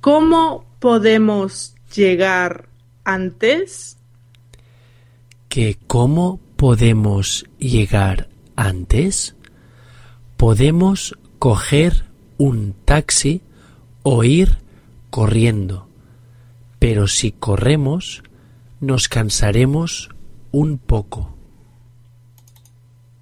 ¿Cómo podemos llegar antes? ¿Que cómo podemos llegar antes? Podemos coger un taxi o ir corriendo, pero si corremos nos cansaremos un poco.